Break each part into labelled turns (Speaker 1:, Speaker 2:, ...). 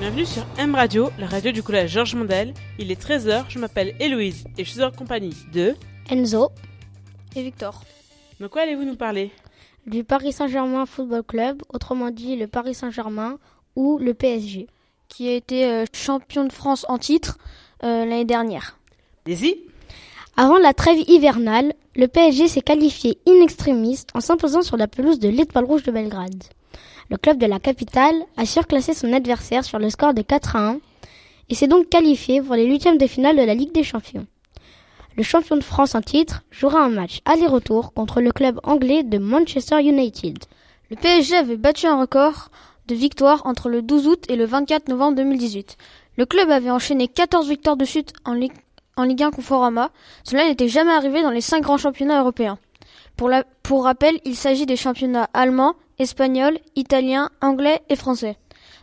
Speaker 1: Bienvenue sur M Radio, la radio du collège Georges Mondel. Il est 13h, je m'appelle Héloïse et je suis en compagnie de
Speaker 2: Enzo
Speaker 3: et Victor.
Speaker 1: De quoi allez-vous nous parler?
Speaker 2: Du Paris Saint-Germain Football Club, autrement dit le Paris Saint-Germain ou le PSG.
Speaker 3: Qui a été euh, champion de France en titre euh, l'année dernière.
Speaker 1: Allez-y
Speaker 2: Avant la trêve hivernale, le PSG s'est qualifié in extremis en s'imposant sur la pelouse de l'Étoile Rouge de Belgrade. Le club de la capitale a surclassé son adversaire sur le score de 4 à 1 et s'est donc qualifié pour les huitièmes de finale de la Ligue des Champions. Le champion de France en titre jouera un match aller-retour contre le club anglais de Manchester United.
Speaker 3: Le PSG avait battu un record de victoires entre le 12 août et le 24 novembre 2018. Le club avait enchaîné 14 victoires de suite en Ligue, en Ligue 1 Conforama. Cela n'était jamais arrivé dans les cinq grands championnats européens. Pour, rappel, il s'agit des championnats allemands, espagnol, italien, anglais et français.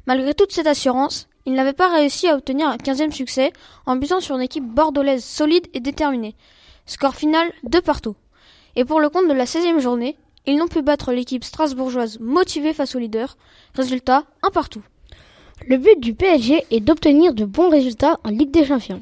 Speaker 3: Malgré toute cette assurance, il n'avait pas réussi à obtenir un quinzième succès en butant sur une équipe bordelaise solide et déterminée. Score final de partout. Et pour le compte de la 16e journée, ils n'ont pu battre l'équipe strasbourgeoise motivée face au leader. Résultat, un partout.
Speaker 2: Le but du PSG est d'obtenir de bons résultats en Ligue des Champions.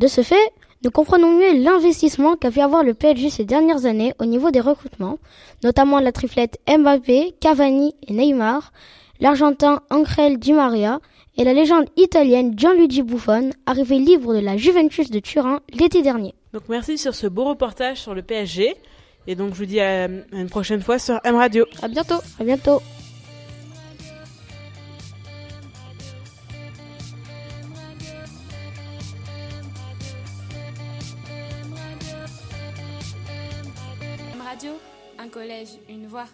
Speaker 2: De ce fait, nous comprenons mieux l'investissement qu'a pu avoir le PSG ces dernières années au niveau des recrutements, notamment la triplette Mbappé, Cavani et Neymar, l'Argentin Angel Di Maria et la légende italienne Gianluigi Buffon, arrivé libre de la Juventus de Turin l'été dernier.
Speaker 1: Donc merci sur ce beau reportage sur le PSG. Et donc je vous dis à une prochaine fois sur M Radio.
Speaker 3: À bientôt.
Speaker 2: À bientôt.
Speaker 4: Radio, un collège, une voix.